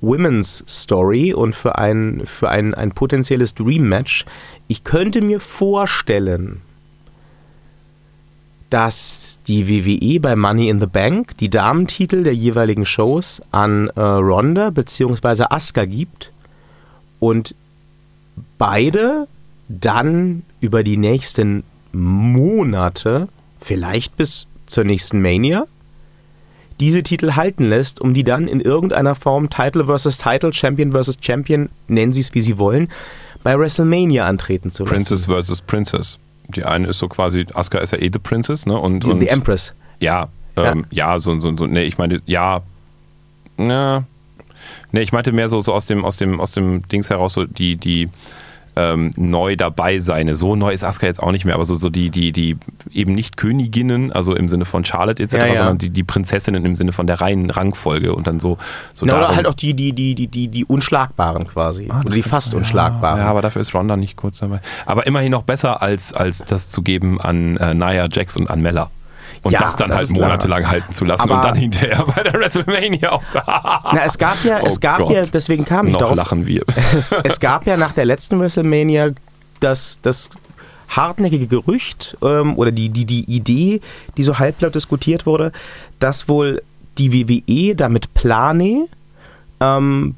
Women's Story und für ein, für ein, ein potenzielles Dream Match. Ich könnte mir vorstellen, dass die WWE bei Money in the Bank die Damentitel der jeweiligen Shows an äh, Ronda bzw. Asuka gibt und beide dann über die nächsten Monate, vielleicht bis zur nächsten Mania, diese Titel halten lässt, um die dann in irgendeiner Form Title versus Title, Champion versus Champion, nennen sie es wie sie wollen, bei WrestleMania antreten zu lassen. Princess versus Princess die eine ist so quasi, Asuka ist ja eh The Princess, ne? Und, und The Empress. Ja, ähm, ja. ja, so, so, so, ne, ich meine, ja, na, ne, ich meinte mehr so, so aus dem, aus dem, aus dem Dings heraus, so die, die, ähm, neu dabei sein. So neu ist Asuka jetzt auch nicht mehr, aber so, so die, die, die eben nicht Königinnen, also im Sinne von Charlotte etc., ja, ja. sondern die, die Prinzessinnen im Sinne von der reinen Rangfolge und dann so. so ja, oder halt auch die, die, die, die, die, die Unschlagbaren quasi. Ah, oder die fast Unschlagbaren. Ja, aber dafür ist Ronda nicht kurz dabei. Aber immerhin noch besser, als, als das zu geben an äh, Nia Jax und an Mella und ja, das dann das halt monatelang halten zu lassen Aber und dann hinterher bei der WrestleMania auch. Na, es gab ja, es oh gab Gott. ja, deswegen kam ich Noch darauf. lachen wir. Es, es, gab ja nach der letzten WrestleMania das, das hartnäckige Gerücht ähm, oder die, die, die Idee, die so halblaut diskutiert wurde, dass wohl die WWE damit plane, ähm,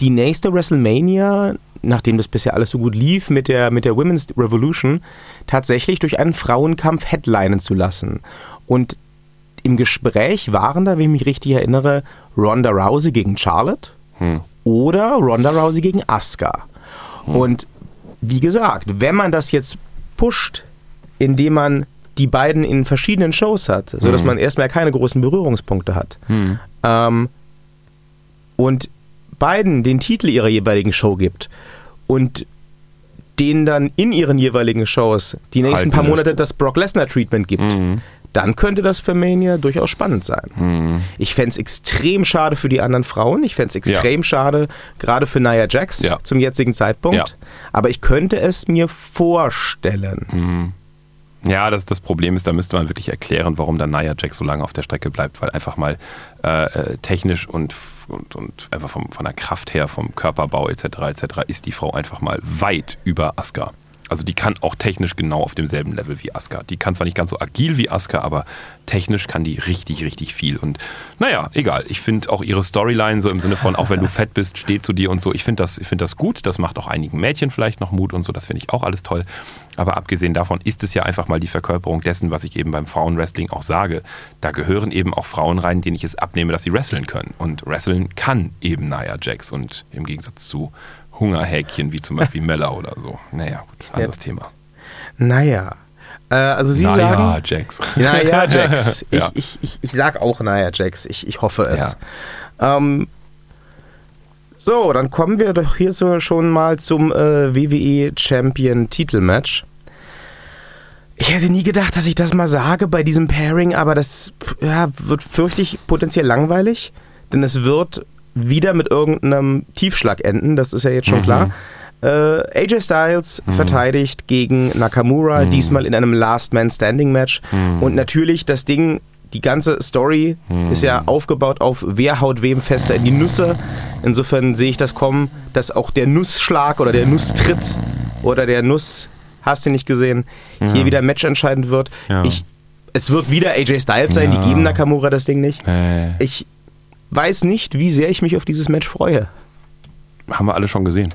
die nächste WrestleMania, nachdem das bisher alles so gut lief mit der, mit der Women's Revolution, tatsächlich durch einen Frauenkampf headlinen zu lassen. Und im Gespräch waren da, wenn ich mich richtig erinnere, Ronda Rousey gegen Charlotte hm. oder Ronda Rousey gegen Asuka. Hm. Und wie gesagt, wenn man das jetzt pusht, indem man die beiden in verschiedenen Shows hat, sodass hm. man erstmal keine großen Berührungspunkte hat, hm. ähm, und beiden den Titel ihrer jeweiligen Show gibt und denen dann in ihren jeweiligen Shows die nächsten Halten paar Monate das Brock Lesnar Treatment gibt, mhm. dann könnte das für Mania durchaus spannend sein. Mhm. Ich fände es extrem schade für die anderen Frauen. Ich fände es extrem ja. schade, gerade für Nia Jax ja. zum jetzigen Zeitpunkt. Ja. Aber ich könnte es mir vorstellen. Mhm. Ja, das, das Problem ist, da müsste man wirklich erklären, warum dann Nia Jax so lange auf der Strecke bleibt, weil einfach mal äh, äh technisch und, und, und einfach vom, von der Kraft her, vom Körperbau etc. etc. ist die Frau einfach mal weit über Asuka. Also die kann auch technisch genau auf demselben Level wie Asuka. Die kann zwar nicht ganz so agil wie Asuka, aber technisch kann die richtig, richtig viel. Und naja, egal. Ich finde auch ihre Storyline so im Sinne von, auch wenn du fett bist, steh zu dir und so. Ich finde das, find das gut. Das macht auch einigen Mädchen vielleicht noch Mut und so. Das finde ich auch alles toll. Aber abgesehen davon ist es ja einfach mal die Verkörperung dessen, was ich eben beim Frauenwrestling auch sage. Da gehören eben auch Frauen rein, denen ich es abnehme, dass sie wresteln können. Und wresteln kann eben Nia Jax. Und im Gegensatz zu Hungerhäkchen wie zum Beispiel Mella oder so. Naja, gut, anderes ja. Thema. Naja. Äh, also Sie naja, sagen. Jax. Naja, Jax. Ich, ja. ich, ich, ich sag auch naja, Jax. Ich, ich hoffe es. Ja. Ähm, so, dann kommen wir doch hier so schon mal zum äh, WWE Champion Titelmatch. Ich hätte nie gedacht, dass ich das mal sage bei diesem Pairing, aber das ja, wird fürchte ich potenziell langweilig, denn es wird wieder mit irgendeinem Tiefschlag enden, das ist ja jetzt schon Mhm. klar. Äh, AJ Styles Mhm. verteidigt gegen Nakamura, Mhm. diesmal in einem Last Man Standing Match. Mhm. Und natürlich das Ding, die ganze Story Mhm. ist ja aufgebaut auf wer haut wem fester in die Nüsse. Insofern sehe ich das kommen, dass auch der Nussschlag oder der Nusstritt oder der Nuss, hast du nicht gesehen, hier Ja. wieder matchentscheidend wird. Ja. Ich, es wird wieder AJ Styles sein, Ja. die geben Nakamura das Ding nicht. Äh, Ich weiß nicht, wie sehr ich mich auf dieses Match freue. haben wir alle schon gesehen.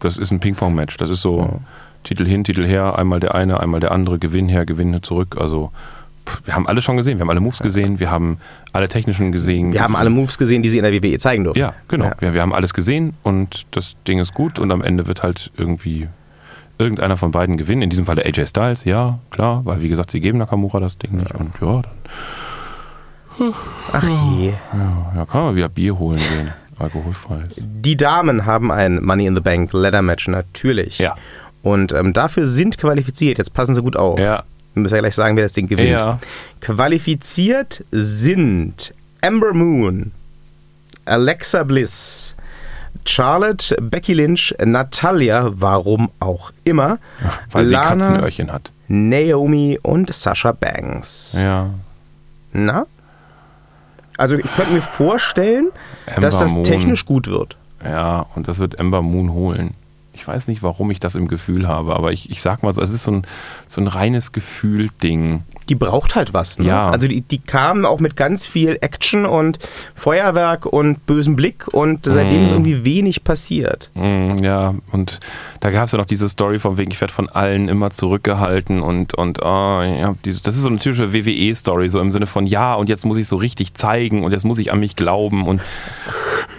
Das ist ein Ping-Pong-Match. Das ist so Titel hin, Titel her, einmal der eine, einmal der andere, Gewinn her, Gewinn zurück. Also wir haben alle schon gesehen. Wir haben alle Moves gesehen, wir haben alle technischen gesehen. Wir haben alle Moves gesehen, die sie in der WWE zeigen durften. Ja, genau. Ja. Wir, wir haben alles gesehen und das Ding ist gut und am Ende wird halt irgendwie irgendeiner von beiden gewinnen. In diesem Fall der AJ Styles, ja, klar, weil wie gesagt, sie geben Nakamura das Ding nicht und ja, dann Ach je. ja, ja, kann man wieder Bier holen gehen. Alkoholfrei. Die Damen haben ein Money in the Bank Ladder Match, natürlich. Ja. Und ähm, dafür sind qualifiziert, jetzt passen Sie gut auf. Ja. Wir müssen ja gleich sagen, wer das Ding gewinnt. Ja. Qualifiziert sind Amber Moon, Alexa Bliss, Charlotte, Becky Lynch, Natalia, warum auch immer, Weil sie Lana, Katzenöhrchen hat. Naomi und Sasha Banks. Ja. Na? Also ich könnte mir vorstellen, Ember dass das Moon. technisch gut wird. Ja, und das wird Ember Moon holen. Ich weiß nicht, warum ich das im Gefühl habe, aber ich, ich sag mal so, es ist so ein, so ein reines Gefühl-Ding. Die braucht halt was. Ne? Ja. Also die, die kamen auch mit ganz viel Action und Feuerwerk und bösem Blick und seitdem Mhm. ist irgendwie wenig passiert. Mm, ja, und da gab es ja noch diese Story von wegen, ich werde von allen immer zurückgehalten und, und oh, ja, das ist so eine typische WWE-Story, so im Sinne von, ja, und jetzt muss ich so richtig zeigen und jetzt muss ich an mich glauben und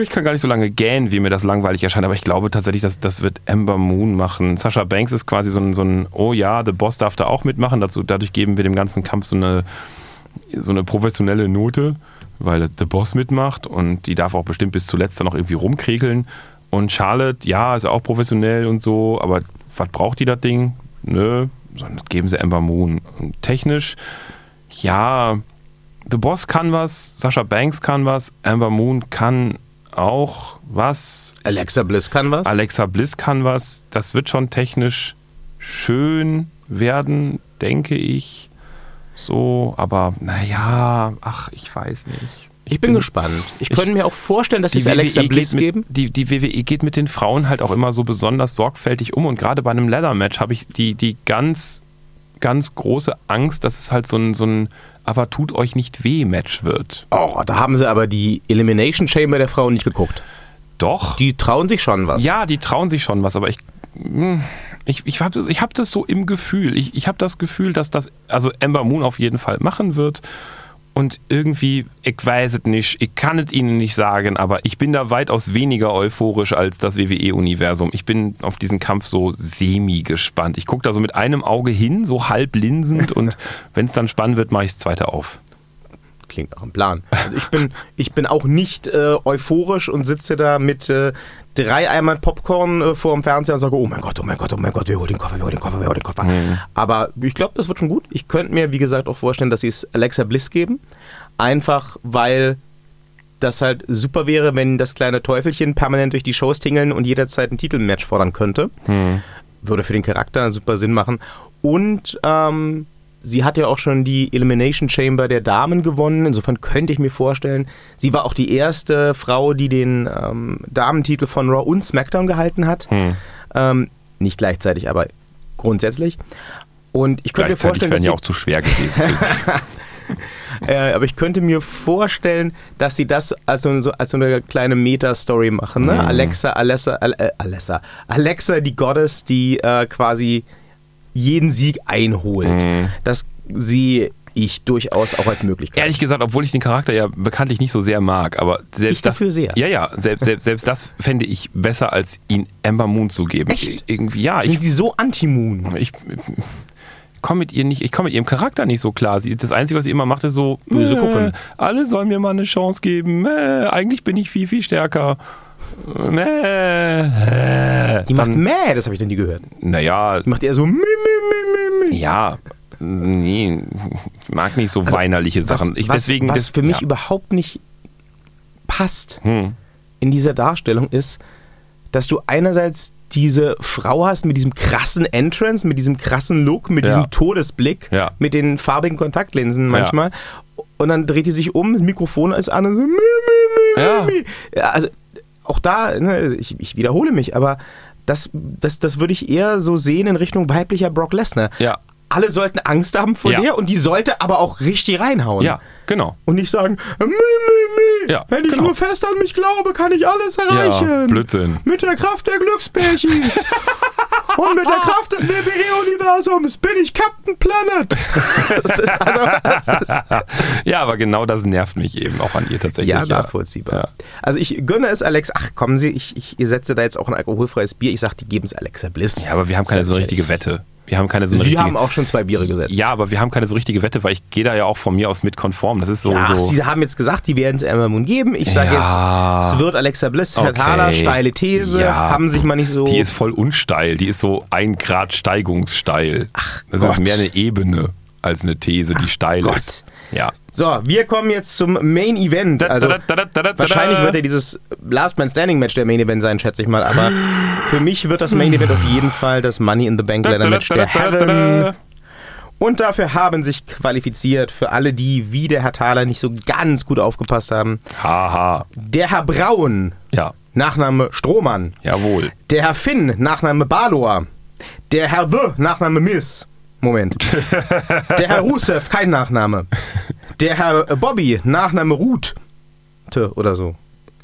ich kann gar nicht so lange gähnen, wie mir das langweilig erscheint, aber ich glaube tatsächlich, dass das wird Ember Moon machen. Sascha Banks ist quasi so ein, so ein oh ja, The Boss darf da auch mitmachen, dazu, dadurch geben wir dem ganzen Kampf so eine, so eine professionelle Note, weil The Boss mitmacht und die darf auch bestimmt bis zuletzt dann noch irgendwie rumkriegeln. Und Charlotte, ja, ist auch professionell und so, aber was braucht die das Ding? Nö, sondern geben sie Ember Moon. Und technisch, ja, The Boss kann was, Sascha Banks kann was, Amber Moon kann auch was. Alexa Bliss kann was. Alexa Bliss kann was. Das wird schon technisch schön werden, denke ich. So, aber naja, ach, ich weiß nicht. ich bin gespannt. Ich, könnte mir auch vorstellen, dass sie es Alexa Bliss E geben. mit, die, die WWE geht mit den Frauen halt auch immer so besonders sorgfältig um und gerade bei einem Leather-Match habe ich die, die ganz, ganz große Angst, dass es halt so ein, so ein aber tut euch nicht weh Match wird. Oh, da haben sie aber die Elimination Chamber der Frauen nicht geguckt. Doch. Die trauen sich schon was. Ja, die trauen sich schon was, aber ich. hm, Ich, ich habe das, ich hab das so im Gefühl. Ich, ich habe das Gefühl, dass das also Ember Moon auf jeden Fall machen wird. Und irgendwie, ich weiß es nicht, ich kann es Ihnen nicht sagen, aber ich bin da weitaus weniger euphorisch als das WWE-Universum. Ich bin auf diesen Kampf so semi gespannt. Ich gucke da so mit einem Auge hin, so halb linsend und wenn es dann spannend wird, mache ich das zweite auf. Klingt nach einem Plan. Also ich bin, ich bin auch nicht äh, euphorisch und sitze da mit äh, drei Eimern Popcorn äh, vor dem Fernseher und sage, oh mein Gott, oh mein Gott, oh mein Gott, wer holt den Koffer, wer holt den Koffer, wer holt den Koffer. Aber ich glaube, das wird schon gut. Ich könnte mir, wie gesagt, auch vorstellen, dass sie es Alexa Bliss geben. Einfach, weil das halt super wäre, wenn das kleine Teufelchen permanent durch die Shows tingeln und jederzeit ein Titelmatch fordern könnte. Würde für den Charakter super Sinn machen. Und ähm, sie hat ja auch schon die Elimination Chamber der Damen gewonnen. Insofern könnte ich mir vorstellen, sie war auch die erste Frau, die den ähm, Damentitel von Raw und SmackDown gehalten hat. Hm. Ähm, nicht gleichzeitig, aber grundsätzlich. Und ich könnte mir vorstellen, wären dass ja sie, auch zu schwer gewesen für sie. äh, aber ich könnte mir vorstellen, dass sie das als so, als so eine kleine Meta-Story machen. Ne? Mhm. Alexa, Alexa, Al- äh, Alexa, Alexa, die Goddess, die äh, quasi jeden Sieg einholt. Mhm. Das sehe ich durchaus auch als Möglichkeit. Ehrlich gesagt, obwohl ich den Charakter ja bekanntlich nicht so sehr mag, aber selbst Ich das, dafür sehr. Ja, ja, selbst, selbst, selbst das fände ich besser, als ihn Amber Moon zu geben. Echt? Irgendwie, ja, Sind ich, sie so anti-Moon? ich, komme mit ihr nicht, ich komme mit ihrem Charakter nicht so klar. Sie, das Einzige, was sie immer macht, ist so, Böse äh, gucken. alle sollen mir mal eine Chance geben. Äh, eigentlich bin ich viel, viel stärker. Äh, äh. Die macht meh, das habe ich noch nie gehört. Naja, Die macht eher so meh, meh, meh, meh. ja, nee, ich mag nicht so weinerliche Sachen. Was, ich, was, deswegen, was des- für mich ja. überhaupt nicht hasst in dieser Darstellung ist, dass du einerseits diese Frau hast mit diesem krassen Entrance, mit diesem krassen Look, mit Ja. diesem Todesblick, Ja. mit den farbigen Kontaktlinsen manchmal. Und dann dreht die sich um, das Mikrofon ist an und so. Mi, mi, mi. ja also auch da, ne, ich, ich wiederhole mich, aber das, das, das würde ich eher so sehen in Richtung weiblicher Brock Lesnar. Ja. Alle sollten Angst haben vor Ja. der und die sollte aber auch richtig reinhauen. Ja, genau. Und nicht sagen, mi, mi, mi. Ja, wenn ich genau. nur fest an mich glaube, kann ich alles erreichen. Ja, Blödsinn. Mit der Kraft der Glücksbärchis. Und mit der Kraft des WWE-Universums bin ich Captain Planet. Das ist also, das ist, Ja, aber genau das nervt mich eben auch an ihr tatsächlich. ja, nachvollziehbar. Ja. Also ich gönne es Alex. Ach, kommen Sie, ich, ich setze da jetzt auch ein alkoholfreies Bier. Ich sag, die geben es Alexa Bliss. Ja, aber wir haben keine so richtige Wette. Wir haben keine so eine Sie richtige. haben auch schon zwei Biere gesetzt. ja, aber wir haben keine so richtige Wette, weil ich gehe da ja auch von mir aus mit konform. Das ist so. Ach, so Sie haben jetzt gesagt, die werden es Emma Moon geben. Ich sage Ja. jetzt, es wird Alexa Bliss, Herr Okay. Thaler, steile These, Ja. haben sich mal nicht so... Die ist voll unsteil. Die ist so ein Grad steigungssteil. Ach, das Gott. ist mehr eine Ebene als eine These, die steil Gott. ist. Ja. So, wir kommen jetzt zum Main Event. Also, wahrscheinlich wird ja dieses Last Man Standing Match der Main Event sein, schätze ich mal. Aber für mich wird das Main Event auf jeden Fall das Money in the Bank Ladder Match der Herren. Und dafür haben sich qualifiziert, für alle, die wie der Herr Thaler nicht so ganz gut aufgepasst haben, Haha. der Herr Braun, Ja, Nachname Strohmann, jawohl. der Herr Finn, Nachname Balor, der Herr The, Nachname Miss. Moment. Der Herr Rusev, kein Nachname. Der Herr Bobby, Nachname Ruth. Oder so.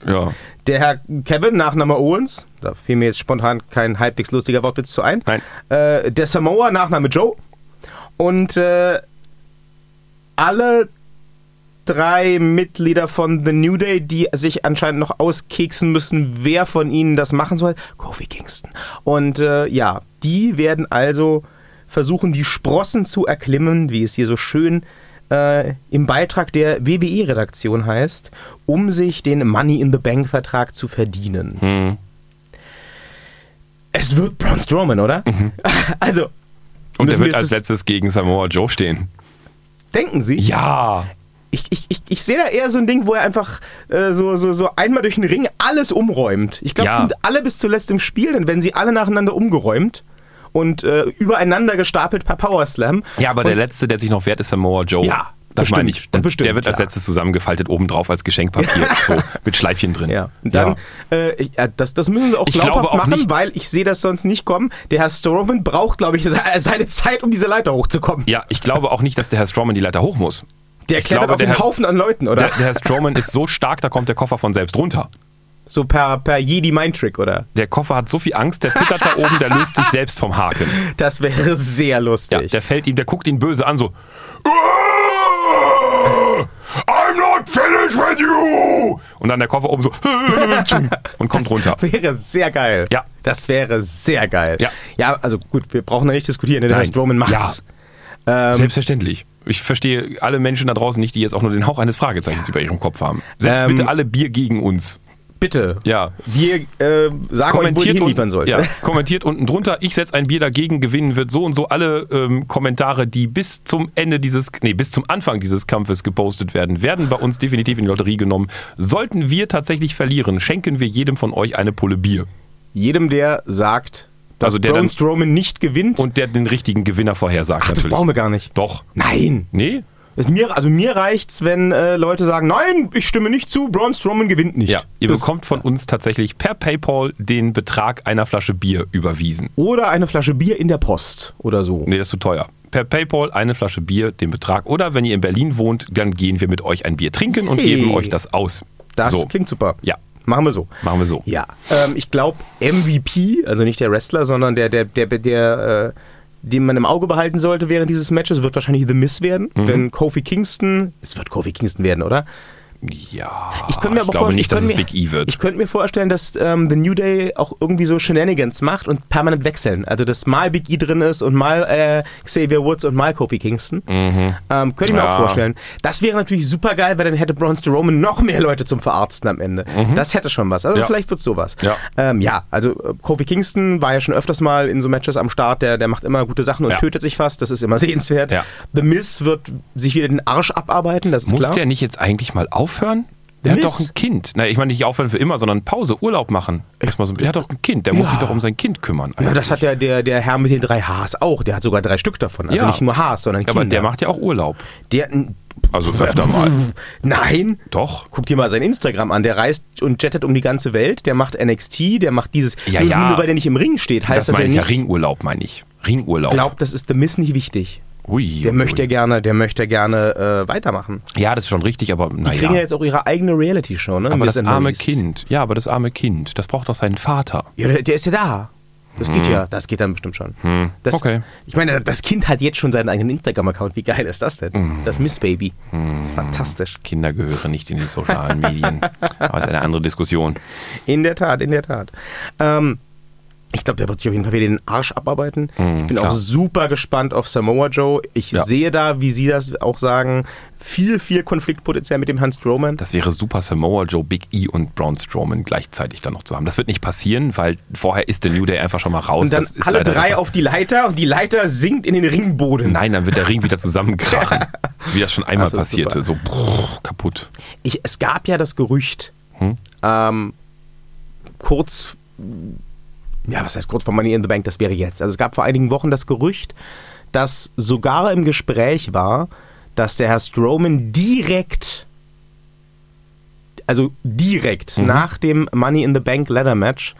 Ja. Der Herr Kevin, Nachname Owens. Da fiel mir jetzt spontan kein halbwegs lustiger Wortwitz zu ein. Nein. Äh, der Samoa, Nachname Joe. Und äh, alle drei Mitglieder von The New Day, die sich anscheinend noch auskeksen müssen, wer von ihnen das machen soll. Kofi Kingston. Und äh, ja, die werden also versuchen, die Sprossen zu erklimmen, wie es hier so schön äh, im Beitrag der WWE-Redaktion heißt, um sich den Money in the Bank-Vertrag zu verdienen. Hm. Es wird Braun Strowman, oder? Also, Mhm. Und er wird als letztes gegen Samoa Joe stehen. denken Sie? Ja. Ich, ich, ich, ich sehe da eher so ein Ding, wo er einfach äh, so, so, so einmal durch den Ring alles umräumt. Ich glaube, Ja. die sind alle bis zuletzt im Spiel, denn wenn sie alle nacheinander umgeräumt und äh, übereinander gestapelt per Power Slam. Ja, aber der und, letzte, der sich noch wehrt, ist Samoa Joe. Ja, das bestimmt, meine ich. Und bestimmt, der wird als letztes zusammengefaltet obendrauf als Geschenkpapier, so mit Schleifchen drin. Ja, und dann, Äh, ja, das, das müssen sie auch Ich glaubhaft glaube auch machen, nicht- weil ich sehe das sonst nicht kommen. Der Herr Strowman braucht, glaube ich, se- seine Zeit, um diese Leiter hochzukommen. Ja, ich glaube auch nicht, dass der Herr Strowman die Leiter hoch muss. Der klettert glaube, auf der einen Haufen an Leuten, oder? Der, der Herr Strowman ist so stark, da kommt der Koffer von selbst runter. So per, per Jedi Mind Trick, oder? Der Koffer hat so viel Angst, der zittert da oben, der löst sich selbst vom Haken. Das wäre sehr Ja, lustig. der fällt ihm, der guckt ihn böse an, so. I'm not finished with you! Und dann der Koffer oben so. Und kommt runter. wäre sehr geil. Ja. Das wäre sehr geil. Ja. Ja, also gut, wir brauchen da nicht diskutieren, denn der Nein. Strowman macht's. Ähm, Selbstverständlich. Ich verstehe alle Menschen da draußen nicht, die jetzt auch nur den Hauch eines Fragezeichens über ihrem Kopf haben. Setzt Ähm, bitte alle Bier gegen uns. Bitte. Ja. Wir äh, sagen euch, wo ihr hinliefern sollt. ja, kommentiert unten drunter, ich setze ein Bier dagegen, gewinnen wird so und so. Alle ähm, Kommentare, die bis zum Ende dieses, nee, bis zum Anfang dieses Kampfes gepostet werden, werden bei uns definitiv in die Lotterie genommen. Sollten wir tatsächlich verlieren, schenken wir jedem von euch eine Pulle Bier. Jedem, der sagt, dass Also der Braun Strowman nicht gewinnt. Und der den richtigen Gewinner vorhersagt Ach, das natürlich. brauchen wir gar nicht. Doch. Nein. Nee? Mir, also mir reicht's, wenn äh, Leute sagen, nein, ich stimme nicht zu, Braun Strowman gewinnt nicht. Ja, ihr Das- bekommt von uns tatsächlich per PayPal den Betrag einer Flasche Bier überwiesen. Oder eine Flasche Bier in der Post oder so. Nee, das ist zu teuer. Per PayPal eine Flasche Bier, den Betrag. Oder wenn ihr in Berlin wohnt, dann gehen wir mit euch ein Bier trinken und Hey. geben euch das aus. Das so, klingt super. Ja. Machen wir so. machen wir so. Ja, ähm, ich glaube MVP, also nicht der Wrestler, sondern der, der, der, der, äh, den man im Auge behalten sollte während dieses Matches, wird wahrscheinlich The Miz werden. Mhm. Denn Kofi Kingston, es wird Kofi Kingston werden, oder? Ja, Ich, könnte mir aber glaube nicht, ich dass es mir, Big E wird. Ich könnte mir vorstellen, dass ähm, The New Day auch irgendwie so Shenanigans macht und permanent wechseln. Also, dass mal Big E drin ist und mal äh, Xavier Woods und mal Kofi Kingston. Ähm, könnte ich mir Ja. auch vorstellen. Das wäre natürlich super geil, weil dann hätte Braun Strowman noch mehr Leute zum Verarzten am Ende. Das hätte schon was. Also, Mhm. Ja. vielleicht wird sowas. Ja. Ähm, ja, also äh, Kofi Kingston war ja schon öfters mal in so Matches am Start. Der, der macht immer gute Sachen und Ja. tötet sich fast. Das ist immer sehenswert. The Miz wird sich wieder den Arsch abarbeiten, das ist Muss klar. der nicht jetzt eigentlich mal aufhören? Der hat doch ein Kind. Na, ich meine nicht aufhören für immer, sondern Pause, Urlaub machen. Erstmal so, der hat doch ein Kind. Der muss Ja. sich doch um sein Kind kümmern. Ja, das eigentlich. hat der, der, der Herr mit den drei Haars auch. Der hat sogar drei Stück davon. Also Ja. nicht nur Haars, sondern Kinder. Aber der macht ja auch Urlaub. Der, Also öfter mal. nein. Doch. Guck dir mal sein Instagram an. Der reist und jettet um die ganze Welt. Der macht NXT, der macht dieses. Ja, nur, ja. Nur weil der nicht im Ring steht, heißt Das das, meine ja ich ja nicht. Ringurlaub, meine ich. Ringurlaub. glaubt, das ist The Miss nicht wichtig. Ui, Der ui, möchte ui. gerne, der möchte gerne äh, weitermachen. Ja, das ist schon richtig, aber Die kriegen ja naja. jetzt auch ihre eigene Reality-Show, ne? Aber Miss das arme Maurice. Kind. Ja, aber das arme Kind. Das braucht doch seinen Vater. Ja, der, der ist ja da. Das geht ja, das geht dann bestimmt schon. Das, Hm. Okay. Ich meine, das Kind hat jetzt schon seinen eigenen Instagram-Account. Wie geil ist das denn? Hm. Das Miss Baby. Das ist fantastisch. Kinder gehören nicht in die sozialen Medien. Aber ist eine andere Diskussion. In der Tat, in der Tat. Ähm, ich glaube, der wird sich auf jeden Fall wieder den Arsch abarbeiten. ich bin klar. auch super gespannt auf Samoa Joe. Ich Ja. sehe da, wie Sie das auch sagen, viel, viel Konfliktpotenzial mit dem Hans Strowman. Das wäre super Samoa Joe, Big E und Braun Strowman gleichzeitig dann noch zu haben. Das wird nicht passieren, weil vorher ist der New Day einfach schon mal raus. Und dann das alle drei auf die Leiter und die Leiter sinkt in den Ringboden. Nein, dann wird der Ring wieder zusammenkrachen. Wie das schon einmal so, passierte. super. So brrr, kaputt. Ich, es gab ja das Gerücht, Hm? ähm, kurz, ja, was heißt kurz vor Money in the Bank, das wäre jetzt. Also es gab vor einigen Wochen das Gerücht, dass sogar im Gespräch war, dass der Herr Strowman direkt, also direkt Mhm. nach dem Money in the Bank Ladder Match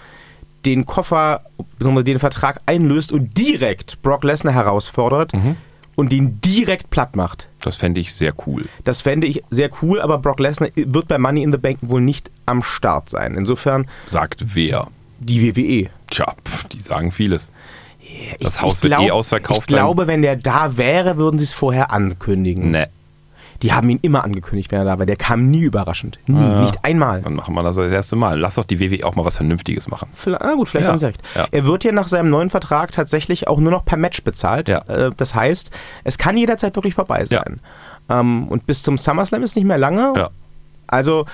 den Koffer, den Vertrag einlöst und direkt Brock Lesnar herausfordert Mhm. und den direkt platt macht. Das fände ich sehr cool. Das fände ich sehr cool, aber Brock Lesnar wird bei Money in the Bank wohl nicht am Start sein. Insofern Sagt wer? die WWE. Tja, die sagen vieles. Das Ich- Haus ich wird glaub- eh ausverkauft Ich glaube, wenn der da wäre, würden sie es vorher ankündigen. sein. Ne, Die haben ihn immer angekündigt, wenn er da war. Der kam nie überraschend. Nie, Ja. nicht einmal. dann machen wir das das erste Mal. Lass doch die WWE auch mal was Vernünftiges machen. Vielleicht, na gut, vielleicht Ja. haben Sie recht. Ja. Er wird ja nach seinem neuen Vertrag tatsächlich auch nur noch per Match bezahlt. Ja. Äh, Das heißt, es kann jederzeit wirklich vorbei Ja. sein. Ähm, und bis zum SummerSlam ist nicht mehr lange. Ja. Also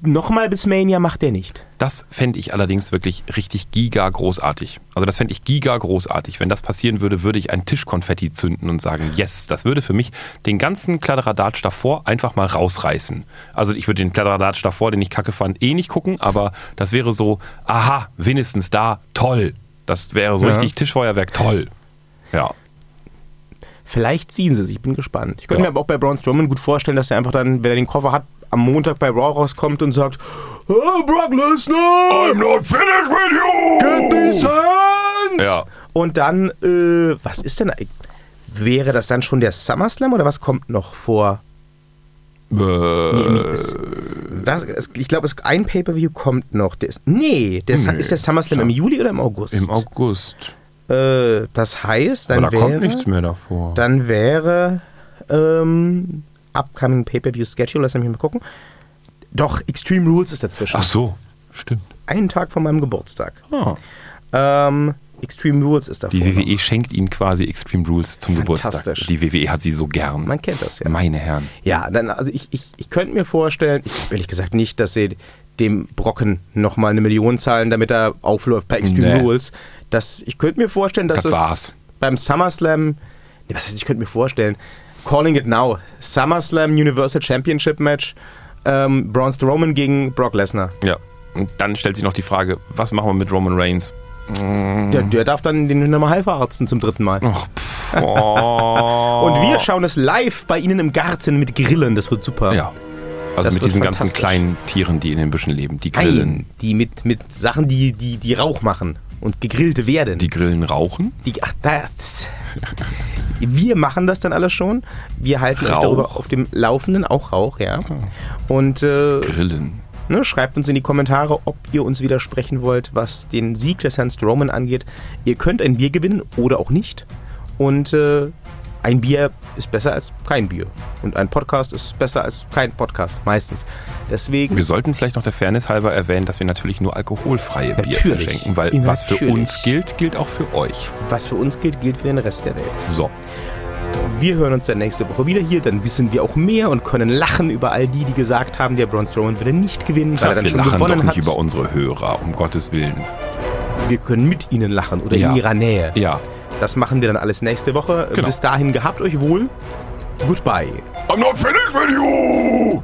nochmal bis Mania macht er nicht. Das fände ich allerdings wirklich richtig giga großartig. Also das fände ich giga großartig. Wenn das passieren würde, würde ich ein Tischkonfetti zünden und sagen, yes, das würde für mich den ganzen Kladderadatsch davor einfach mal rausreißen. Also ich würde den Kladderadatsch davor, den ich kacke fand, eh nicht gucken, aber das wäre so, aha, wenigstens da, toll. Das wäre so Ja. richtig Tischfeuerwerk, toll. Ja. Vielleicht ziehen sie sich, ich bin gespannt. Ich könnte Ja. mir aber auch bei Braun Strowman gut vorstellen, dass er einfach dann, wenn er den Koffer hat, am Montag bei Raw rauskommt und sagt, oh, Brock Lesnar, not finished with you! get these hands! Ja. Und dann, äh, was ist denn, wäre das dann schon der SummerSlam oder was kommt noch vor? Äh, Was, es- ich glaube, es- ein Pay-Per-View kommt noch. Der ist, nee, der Nee. ist der SummerSlam im Juli oder im August? Im August. Äh, das heißt, dann Aber da wäre, kommt nichts mehr davor. dann wäre ähm, upcoming Pay-Per-View Schedule, lass mich mal gucken. Doch, Extreme Rules ist dazwischen. Ach so, stimmt. Einen Tag vor meinem Geburtstag. Ah. Ähm, Extreme Rules ist davor. Die noch. WWE schenkt ihnen quasi Extreme Rules zum Geburtstag. Fantastisch. Die WWE hat sie so gern. Man kennt das ja. Meine Herren. Ja, dann, also ich, ich, ich könnte mir vorstellen, ich ehrlich gesagt nicht, dass sie dem Brocken nochmal eine Million zahlen, damit er aufläuft bei Extreme Nee. Rules. Das, ich könnte mir vorstellen, dass Das es war's. beim SummerSlam, was heißt, ich könnte mir vorstellen, Calling it now, SummerSlam Universal Championship Match, ähm, Braun Strowman gegen Brock Lesnar. Ja. Und dann stellt sich noch die Frage, was machen wir mit Roman Reigns? Der, der darf dann den nochmal verarzten zum dritten Mal. Ach, pff, oh. Und wir schauen es live bei Ihnen im Garten mit Grillen, das wird super. Ja. Also Das mit diesen ganzen kleinen Tieren, die in den Büschen leben. Die grillen. Nein, die mit, mit Sachen, die, die, die Rauch machen und gegrillt werden. Die grillen rauchen. Die, ach, das. Wir machen das dann alles schon. Wir halten euch Rauch. darüber auf dem Laufenden, auch Rauch, ja. Und äh, Grillen. ne, schreibt uns in die Kommentare, ob ihr uns widersprechen wollt, was den Sieg des Herrn Strowman angeht. Ihr könnt ein Bier gewinnen oder auch nicht. Und äh, ein Bier ist besser als kein Bier. Und ein Podcast ist besser als kein Podcast, meistens. Deswegen. Wir sollten vielleicht noch der Fairness halber erwähnen, dass wir natürlich nur alkoholfreie Bier Natürlich. verschenken, weil was für Natürlich. uns gilt, gilt auch für euch. Was für uns gilt, gilt für den Rest der Welt. So. Wir hören uns dann nächste Woche wieder hier, dann wissen wir auch mehr und können lachen über all die, die gesagt haben, der Braun Strowman würde nicht gewinnen, weil Klar, er dann wir schon lachen doch gewonnen nicht über unsere Hörer, um Gottes Willen. Wir können mit ihnen lachen oder Ja. in ihrer Nähe. Ja. Das machen wir dann alles nächste Woche. Genau. Bis dahin gehabt euch wohl. Goodbye. I'm not finished with you!